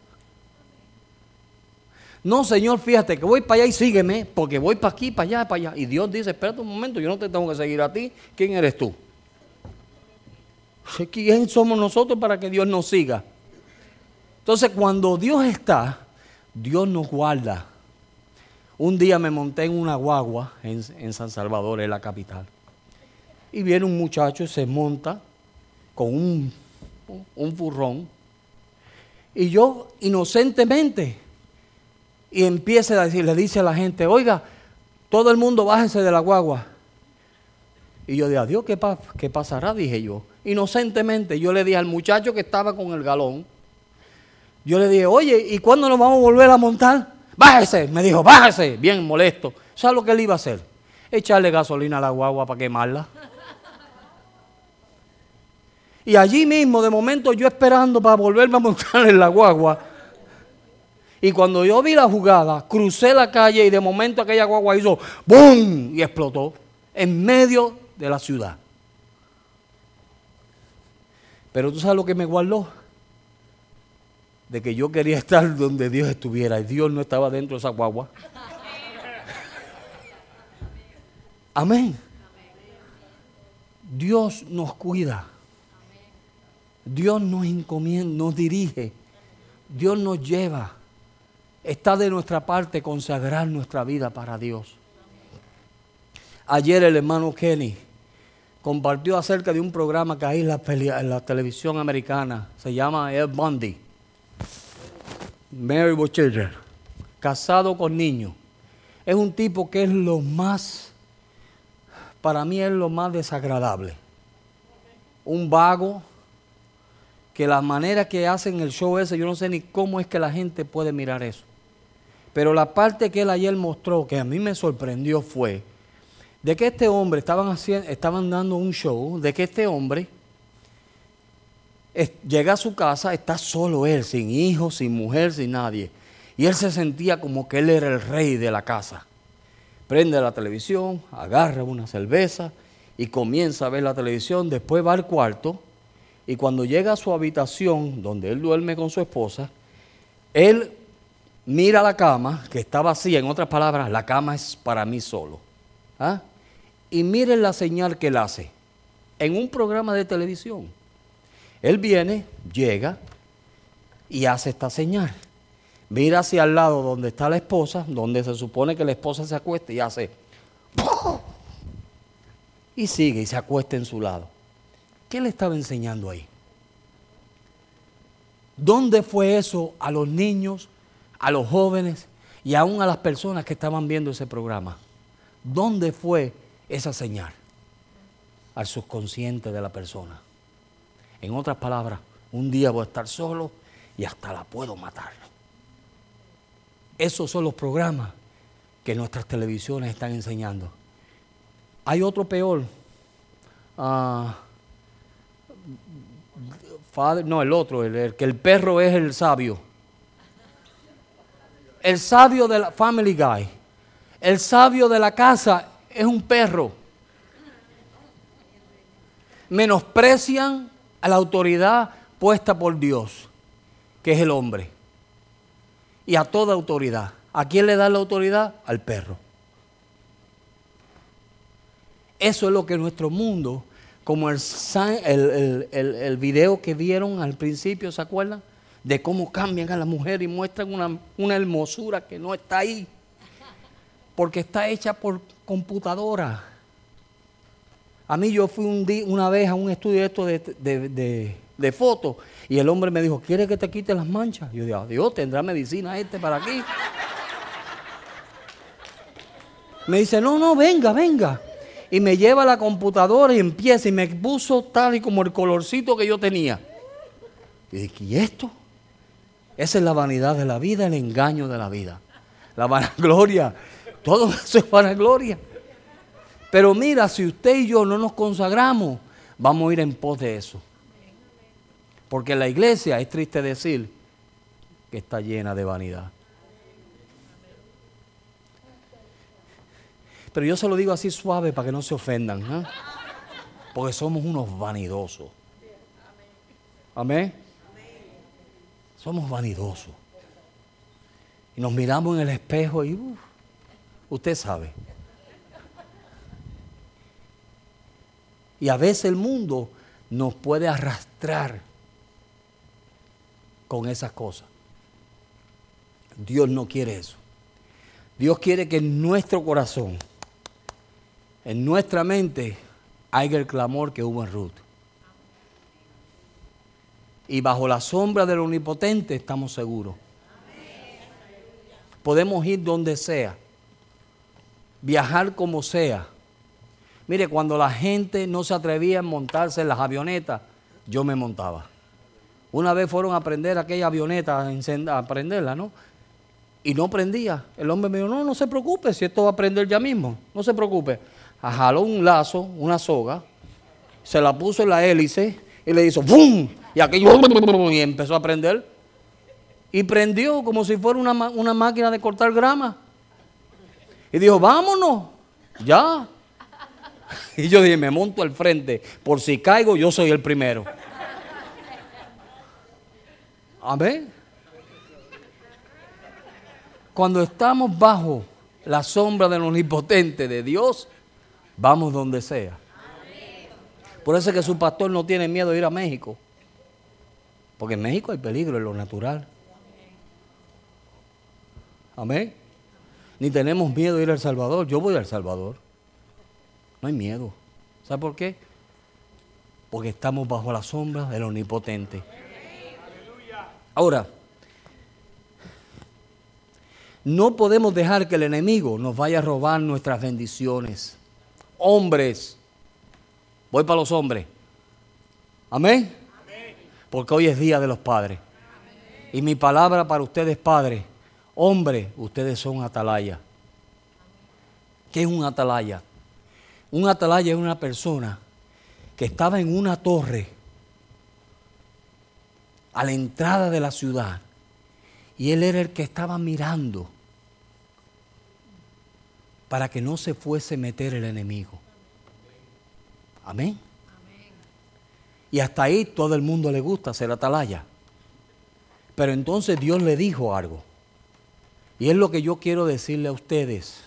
No, Señor, fíjate que voy para allá y sígueme, porque voy para aquí, para allá, para allá. Y Dios dice, espérate un momento, yo no te tengo que seguir a ti. ¿Quién eres tú? ¿Quién somos nosotros para que Dios nos siga? Entonces, cuando Dios está, Dios nos guarda. Un día me monté en una guagua en, San Salvador, en la capital. Y viene un muchacho y se monta con un, un furrón. Y yo, inocentemente, y empieza a decir, le dice a la gente, oiga, todo el mundo bájese de la guagua. Y yo dije, ¿qué, ¿qué pasará? Dije yo inocentemente, yo le dije al muchacho que estaba con el galón, yo le dije, oye, ¿y cuándo nos vamos a volver a montar? Bájese, me dijo, bájese, bien molesto. ¿Sabes lo que él iba a hacer? Echarle gasolina a la guagua para quemarla. Y allí mismo, de momento, yo esperando para volverme a montar en la guagua. Y cuando yo vi la jugada, crucé la calle y de momento aquella guagua hizo ¡boom! y explotó en medio de la ciudad. Pero tú sabes lo que me guardó. De que yo quería estar donde Dios estuviera y Dios no estaba dentro de esa guagua. Amén. Dios nos cuida. Dios nos encomienda, nos dirige. Dios nos lleva. Está de nuestra parte consagrar nuestra vida para Dios. Ayer el hermano Kenny compartió acerca de un programa que hay en la, televisión americana. Se llama Ed Bundy. Mary Children. Casado con niños. Es un tipo que es lo más, para mí es lo más desagradable. Un vago, que la manera que hacen el show ese, yo no sé ni cómo es que la gente puede mirar eso. Pero la parte que él ayer mostró, que a mí me sorprendió, fue de que este hombre, estaban, haciendo, estaban dando un show, de que este hombre llega a su casa, está solo él, sin hijos, sin mujer, sin nadie. Y él se sentía como que él era el rey de la casa. Prende la televisión, agarra una cerveza y comienza a ver la televisión, después va al cuarto y cuando llega a su habitación, donde él duerme con su esposa, él mira la cama, que está vacía, en otras palabras, la cama es para mí solo. ¿Ah? Y miren la señal que él hace en un programa de televisión. Él viene, llega y hace esta señal. Mira hacia el lado donde está la esposa, donde se supone que la esposa se acuesta y hace... Y sigue y se acuesta en su lado. ¿Qué le estaba enseñando ahí? ¿Dónde fue eso a los niños, a los jóvenes y aún a las personas que estaban viendo ese programa? ¿Dónde fue esa señal? Al subconsciente de la persona. En otras palabras, un día voy a estar solo y hasta la puedo matar. Esos son los programas que nuestras televisiones están enseñando. Hay otro peor. Uh, no, el otro, el, que el perro es el sabio. El sabio de la Family Guy. El sabio de la casa es un perro. Menosprecian a la autoridad puesta por Dios, que es el hombre. Y a toda autoridad. ¿A quién le da la autoridad? Al perro. Eso es lo que nuestro mundo como el, el, video que vieron al principio, ¿se acuerdan? De cómo cambian a la mujer y muestran una, una hermosura que no está ahí, porque está hecha por computadora. A mí yo fui un una vez a un estudio de, de, de, fotos y el hombre me dijo, ¿quiere que te quite las manchas? Yo digo, Dios, ¿tendrá medicina este para aquí? Me dice, no, no, venga, venga y me lleva a la computadora y empieza y me puso tal y como el colorcito que yo tenía. Y dije, ¿y esto? Esa es la vanidad de la vida, el engaño de la vida. La vanagloria. Todo eso es vanagloria. Pero mira, si usted y yo no nos consagramos, vamos a ir en pos de eso. Porque la iglesia, es triste decir, que está llena de vanidad. Pero yo se lo digo así suave para que no se ofendan. ¿eh? Porque somos unos vanidosos. Amén. Somos vanidosos. Y nos miramos en el espejo y usted sabe. Y a veces el mundo nos puede arrastrar con esas cosas. Dios no quiere eso. Dios quiere que en nuestro corazón en nuestra mente hay el clamor que hubo en Ruth. Y bajo la sombra del omnipotente estamos seguros. Podemos ir donde sea, viajar como sea. Mire, cuando la gente no se atrevía a montarse en las avionetas, yo me montaba. Una vez fueron a prender aquella avioneta, a prenderla, ¿no? Y no prendía. El hombre me dijo, no, no se preocupe, si esto va a prender ya mismo, no se preocupe jaló un lazo, una soga, se la puso en la hélice y le hizo ¡bum! Y aquello y empezó a prender. Y prendió como si fuera una, una máquina de cortar grama. Y dijo, vámonos, ya. Y yo dije, me monto al frente, por si caigo, yo soy el primero. Amén. Cuando estamos bajo la sombra del omnipotente de Dios, Vamos donde sea. Por eso es que su pastor no tiene miedo de ir a México. Porque en México hay peligro en lo natural. Amén. Ni tenemos miedo de ir al Salvador. Yo voy al Salvador. No hay miedo. ¿Sabe por qué? Porque estamos bajo la sombra del Omnipotente. Ahora, no podemos dejar que el enemigo nos vaya a robar nuestras bendiciones hombres. Voy para los hombres. Amén. Porque hoy es día de los padres. Y mi palabra para ustedes, padres, hombres, ustedes son atalaya. ¿Qué es un atalaya? Un atalaya es una persona que estaba en una torre a la entrada de la ciudad y él era el que estaba mirando para que no se fuese a meter el enemigo. Amén. Y hasta ahí todo el mundo le gusta ser atalaya. Pero entonces Dios le dijo algo. Y es lo que yo quiero decirle a ustedes.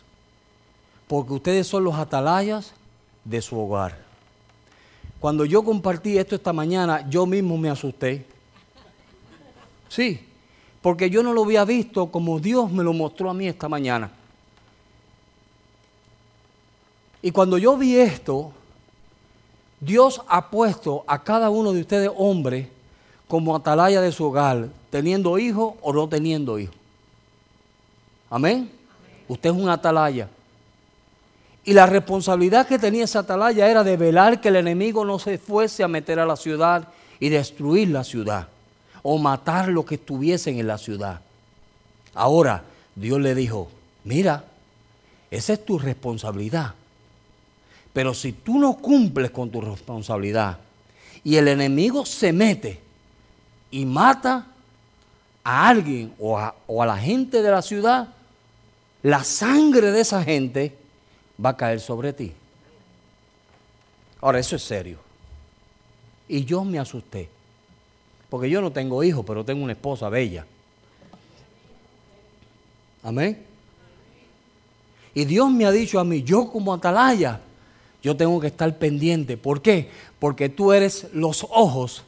porque ustedes son los atalayas de su hogar. Cuando yo compartí esto esta mañana, yo mismo me asusté. Sí, porque yo no lo había visto como Dios me lo mostró a mí esta mañana. Y cuando yo vi esto, Dios ha puesto a cada uno de ustedes hombres como atalaya de su hogar, teniendo hijos o no teniendo hijos. Amén. Usted es un atalaya. Y la responsabilidad que tenía esa atalaya era de velar que el enemigo no se fuese a meter a la ciudad y destruir la ciudad o matar lo que estuviesen en la ciudad. Ahora, Dios le dijo, mira, esa es tu responsabilidad. Pero si tú no cumples con tu responsabilidad y el enemigo se mete y mata a alguien o a, o a la gente de la ciudad, la sangre de esa gente va a caer sobre ti. Ahora, eso es serio. Y yo me asusté. Porque yo no tengo hijos, pero tengo una esposa bella. Amén. Y Dios me ha dicho a mí, yo como atalaya, yo tengo que estar pendiente. ¿Por qué? Porque tú eres los ojos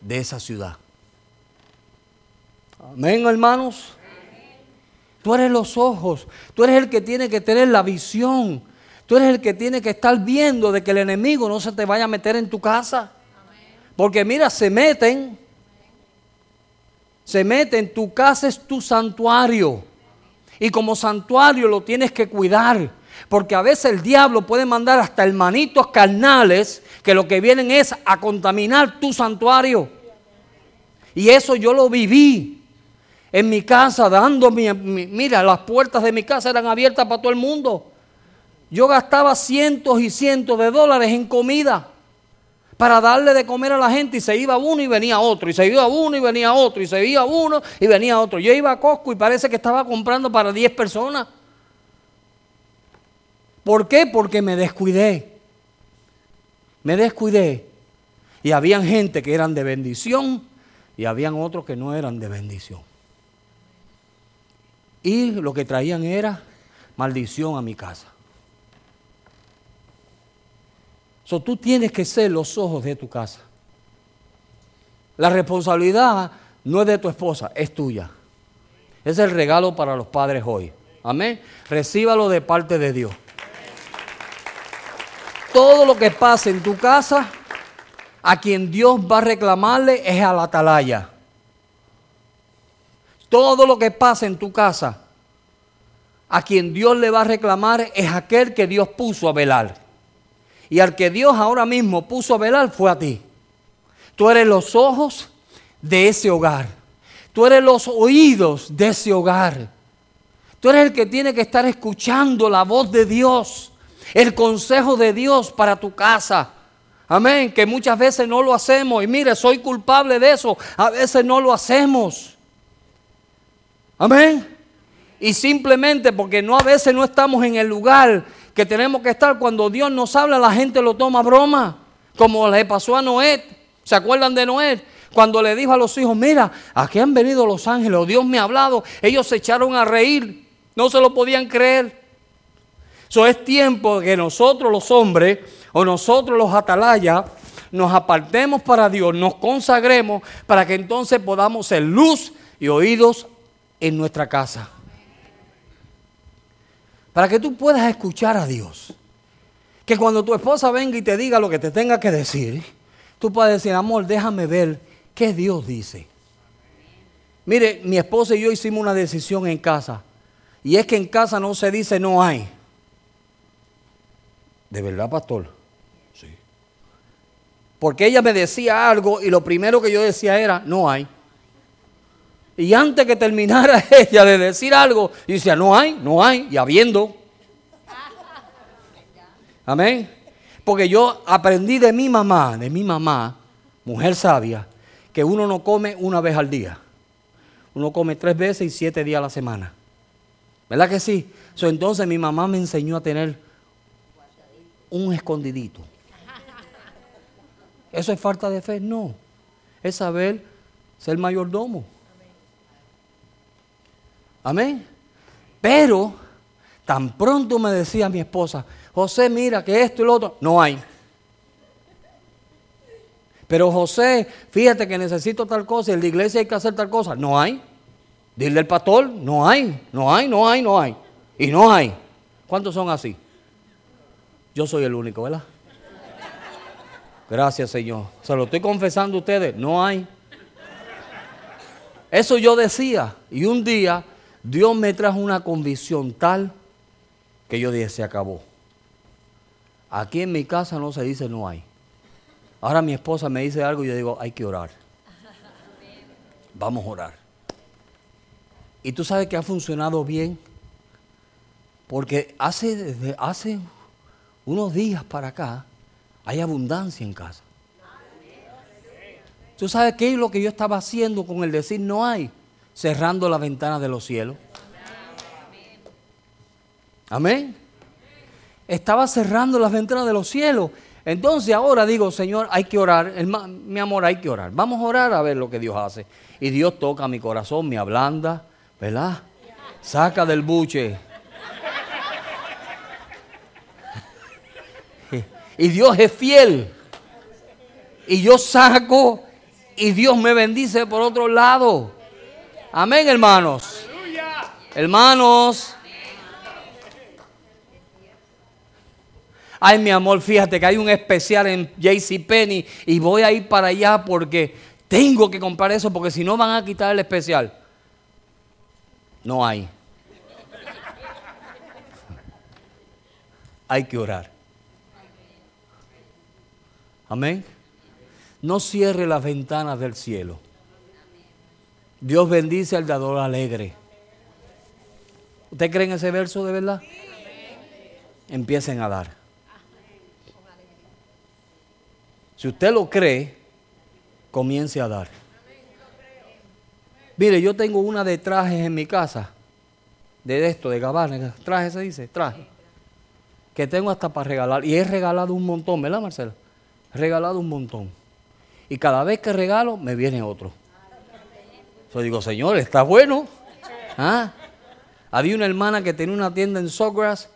de esa ciudad. Amén, hermanos. Tú eres los ojos. Tú eres el que tiene que tener la visión. Tú eres el que tiene que estar viendo de que el enemigo no se te vaya a meter en tu casa. Porque mira, se meten. Se meten. Tu casa es tu santuario. Y como santuario lo tienes que cuidar. Porque a veces el diablo puede mandar hasta hermanitos carnales que lo que vienen es a contaminar tu santuario. Y eso yo lo viví en mi casa, dando mi, mira, las puertas de mi casa eran abiertas para todo el mundo. Yo gastaba cientos y cientos de dólares en comida para darle de comer a la gente y se iba uno y venía otro, y se iba uno y venía otro, y se iba uno y venía otro. Yo iba a Costco y parece que estaba comprando para 10 personas. ¿Por qué? Porque me descuidé. Me descuidé. Y habían gente que eran de bendición y habían otros que no eran de bendición. Y lo que traían era maldición a mi casa. So, tú tienes que ser los ojos de tu casa. La responsabilidad no es de tu esposa, es tuya. Es el regalo para los padres hoy. Amén. Recíbalo de parte de Dios. Todo lo que pase en tu casa, a quien Dios va a reclamarle es a la atalaya. Todo lo que pasa en tu casa, a quien Dios le va a reclamar es aquel que Dios puso a velar. Y al que Dios ahora mismo puso a velar fue a ti. Tú eres los ojos de ese hogar. Tú eres los oídos de ese hogar. Tú eres el que tiene que estar escuchando la voz de Dios, el consejo de Dios para tu casa. Amén, que muchas veces no lo hacemos. Y mire, soy culpable de eso. A veces no lo hacemos. Amén. Y simplemente porque no a veces no estamos en el lugar que tenemos que estar cuando Dios nos habla, la gente lo toma broma, como le pasó a Noé. ¿Se acuerdan de Noé? Cuando le dijo a los hijos, mira, aquí han venido los ángeles, Dios me ha hablado, ellos se echaron a reír, no se lo podían creer. Eso es tiempo que nosotros los hombres o nosotros los atalayas nos apartemos para Dios, nos consagremos para que entonces podamos ser luz y oídos en nuestra casa. Para que tú puedas escuchar a Dios. Que cuando tu esposa venga y te diga lo que te tenga que decir, tú puedas decir, amor, déjame ver qué Dios dice. Mire, mi esposa y yo hicimos una decisión en casa. Y es que en casa no se dice no hay. ¿De verdad, pastor? Sí. Porque ella me decía algo y lo primero que yo decía era no hay. Y antes que terminara ella de decir algo, decía, no hay, no hay, y habiendo. Amén. Porque yo aprendí de mi mamá, de mi mamá, mujer sabia, que uno no come una vez al día. Uno come tres veces y siete días a la semana. ¿Verdad que sí? entonces mi mamá me enseñó a tener un escondidito. ¿Eso es falta de fe? No. Es saber ser mayordomo. Amén. Pero Tan pronto me decía mi esposa, José, mira que esto y lo otro, no hay. Pero José, fíjate que necesito tal cosa, en la iglesia hay que hacer tal cosa, no hay. Dile al pastor, no hay, no hay, no hay, no hay. Y no hay. ¿Cuántos son así? Yo soy el único, ¿verdad? Gracias, Señor. Se lo estoy confesando a ustedes, no hay. Eso yo decía. Y un día Dios me trajo una convicción tal que yo dije, se acabó. Aquí en mi casa no se dice no hay. Ahora mi esposa me dice algo y yo digo, hay que orar. Vamos a orar. Y tú sabes que ha funcionado bien. Porque hace, desde hace unos días para acá hay abundancia en casa. ¿Tú sabes qué es lo que yo estaba haciendo con el decir no hay? Cerrando la ventana de los cielos. Amén. Estaba cerrando las ventanas de los cielos. Entonces ahora digo, Señor, hay que orar. mi amor, hay que orar. Vamos a orar a ver lo que Dios hace. Y Dios toca mi corazón, me ablanda, ¿verdad? Saca del buche. Y Dios es fiel. Y yo saco y Dios me bendice por otro lado. Amén, hermanos. Hermanos. Ay, mi amor, fíjate que hay un especial en JC Penny y voy a ir para allá porque tengo que comprar eso porque si no van a quitar el especial. No hay. hay que orar. Amén. No cierre las ventanas del cielo. Dios bendice al dador alegre. ¿Usted cree en ese verso de verdad? Empiecen a dar. Si usted lo cree, comience a dar. Mire, yo tengo una de trajes en mi casa. De esto, de gabana. Traje se dice, traje. Que tengo hasta para regalar. Y he regalado un montón, ¿verdad, Marcela? Regalado un montón. Y cada vez que regalo, me viene otro. Yo digo, Señor, está bueno. ¿Ah? Había una hermana que tenía una tienda en Sawgrass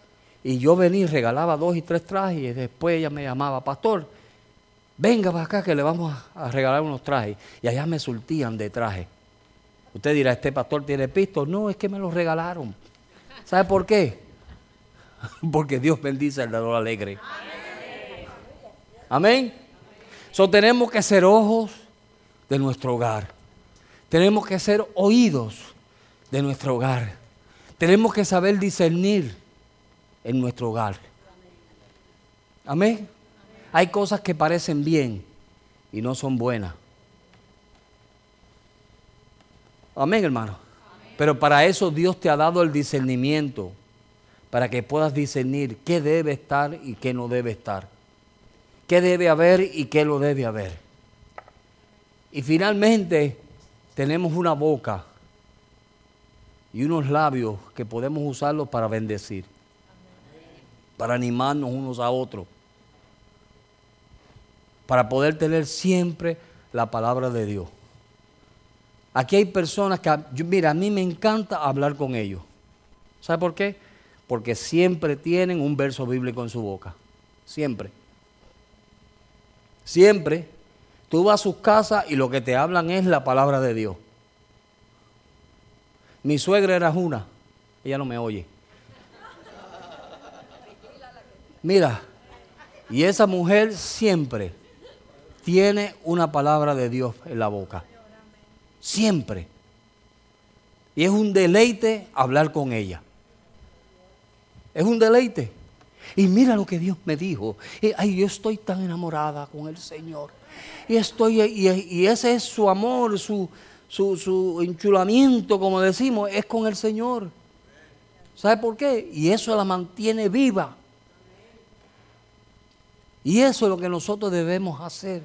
y yo venía y regalaba dos y tres trajes y después ella me llamaba, pastor, venga para acá que le vamos a regalar unos trajes. Y allá me surtían de trajes. Usted dirá, ¿este pastor tiene pisto? No, es que me los regalaron. ¿Sabe por qué? Porque Dios bendice al dador alegre. Amén. So, tenemos que ser ojos de nuestro hogar. Tenemos que ser oídos de nuestro hogar. Tenemos que saber discernir en nuestro hogar. Amén. Hay cosas que parecen bien y no son buenas. Amén, hermano. Pero para eso Dios te ha dado el discernimiento, para que puedas discernir qué debe estar y qué no debe estar qué debe haber y qué lo debe haber. Y finalmente tenemos una boca y unos labios que podemos usarlos para bendecir, para animarnos unos a otros, para poder tener siempre la palabra de Dios. Aquí hay personas que, mira, a mí me encanta hablar con ellos. ¿Sabe por qué? Porque siempre tienen un verso bíblico en su boca. Siempre. Siempre tú vas a sus casas y lo que te hablan es la palabra de Dios. Mi suegra era una, ella no me oye. Mira, y esa mujer siempre tiene una palabra de Dios en la boca. Siempre. Y es un deleite hablar con ella. Es un deleite. Y mira lo que Dios me dijo. ay, yo estoy tan enamorada con el Señor. Y estoy, y, ese es su amor, su, su, enchulamiento, como decimos, es con el Señor. ¿Sabe por qué? Y eso la mantiene viva. Y eso es lo que nosotros debemos hacer.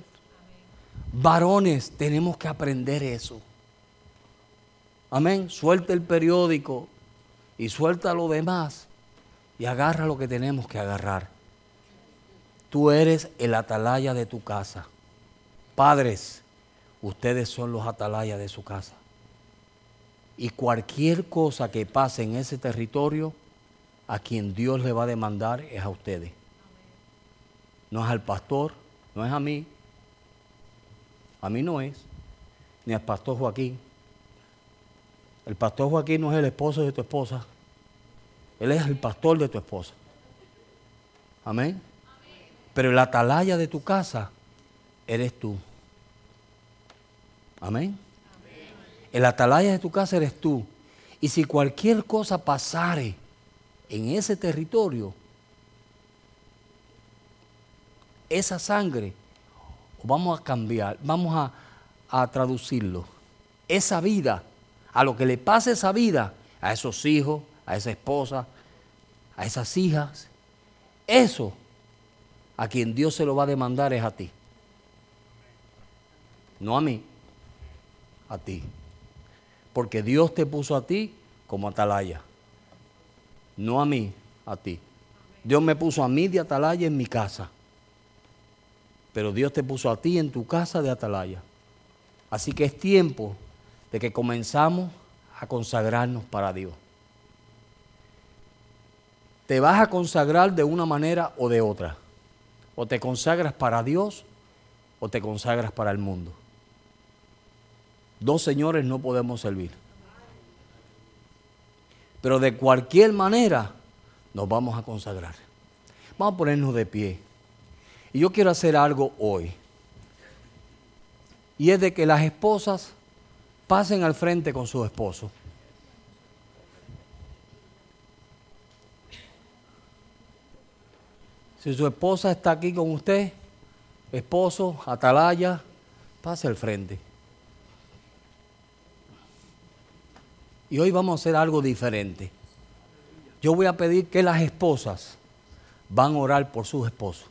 Varones, tenemos que aprender eso. Amén. Suelta el periódico y suelta lo demás y agarra lo que tenemos que agarrar. Tú eres el atalaya de tu casa. Padres, ustedes son los atalayas de su casa. Y cualquier cosa que pase en ese territorio, a quien Dios le va a demandar es a ustedes. No es al pastor, no es a mí. A mí no es, ni al pastor Joaquín. El pastor Joaquín no es el esposo de tu esposa. Él es el pastor de tu esposa. Amén. Pero la atalaya de tu casa eres tú. Amén. El atalaya de tu casa eres tú. Y si cualquier cosa pasare en ese territorio, esa sangre, vamos a cambiar, vamos a, a traducirlo. Esa vida, a lo que le pase esa vida, a esos hijos, a esa esposa, a esas hijas, eso a quien Dios se lo va a demandar es a ti. No a mí, a ti. Porque Dios te puso a ti como atalaya. No a mí, a ti. Dios me puso a mí de atalaya en mi casa. Pero Dios te puso a ti en tu casa de atalaya. Así que es tiempo de que comenzamos a consagrarnos para Dios. Te vas a consagrar de una manera o de otra. O te consagras para Dios o te consagras para el mundo. Dos señores no podemos servir. Pero de cualquier manera nos vamos a consagrar. Vamos a ponernos de pie. Y yo quiero hacer algo hoy. Y es de que las esposas pasen al frente con su esposo. Si su esposa está aquí con usted, esposo, atalaya, pase al frente. Y hoy vamos a hacer algo diferente. Yo voy a pedir que las esposas van a orar por sus esposos.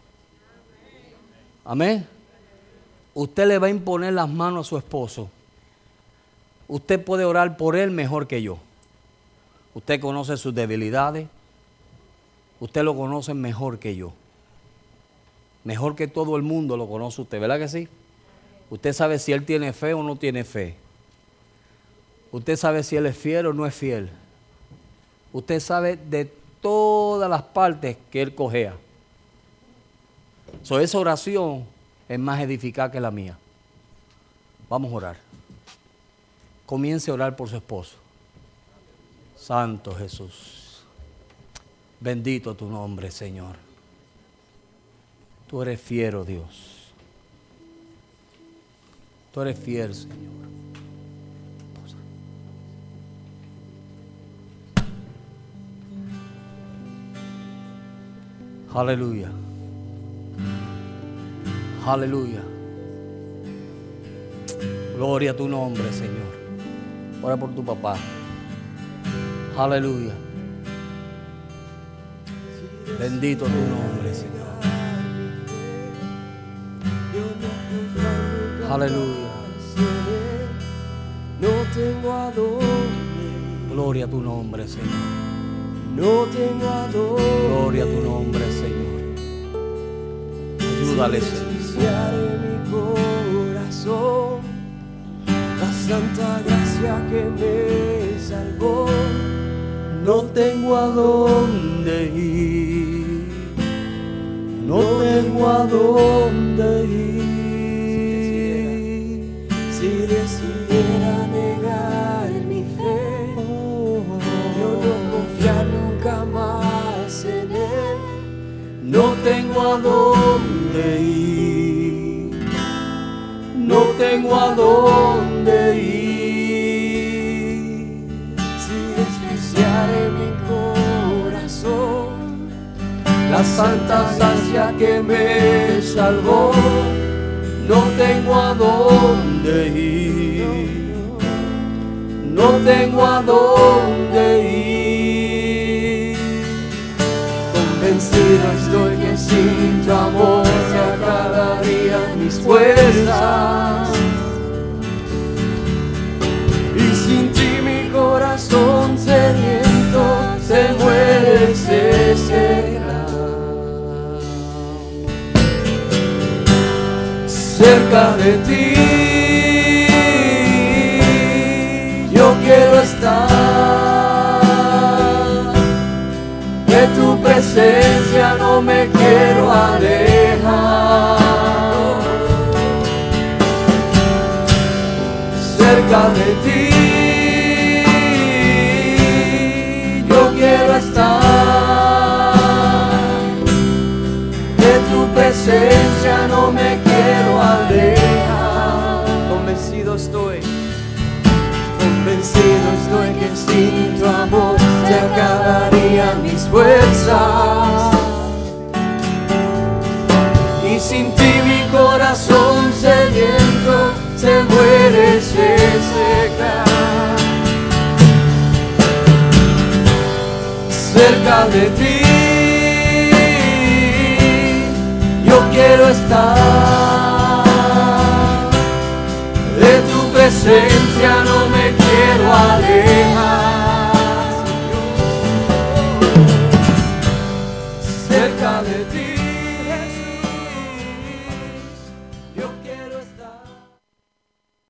Amén. Usted le va a imponer las manos a su esposo. Usted puede orar por él mejor que yo. Usted conoce sus debilidades, usted lo conoce mejor que yo. Mejor que todo el mundo lo conoce usted, ¿verdad que sí? Usted sabe si él tiene fe o no tiene fe. Usted sabe si él es fiel o no es fiel. Usted sabe de todas las partes que él cojea. So, esa oración es más edificada que la mía. Vamos a orar. Comience a orar por su esposo. Santo Jesús. Bendito tu nombre, Señor. Tú eres fiero, Dios. Tú eres fiel, Señor. Aleluya. Aleluya. Gloria a tu nombre, Señor. Ora por tu papá. Aleluya. Bendito tu nombre, Señor. Aleluya. No tengo a dónde, Gloria a tu nombre, Señor. No tengo. Gloria a tu nombre, Señor. Ayúdale, Señor. Mi corazón la santa gracia que me salvó. No tengo a dónde ir. No tengo a dónde ir. Tengo a dónde ir. No tengo a dónde ir. Si despreciare mi corazón, La santa gracia que me salvó. No tengo a dónde ir. No tengo a dónde ir. Convencido sin tu amor se acabarían mis fuerzas. Y sin ti mi corazón sediento se muere, se seca. cerca de ti. Presencia no me quiero alejar. Cerca de ti yo quiero estar. De tu presencia no me quiero alejar. Convencido estoy convencido estoy que sin tu amor se acabarían mis fuerzas. Y sin ti mi corazón se sediento se muere, se seca. Cerca de ti yo quiero estar. De tu presencia no me quiero alejar.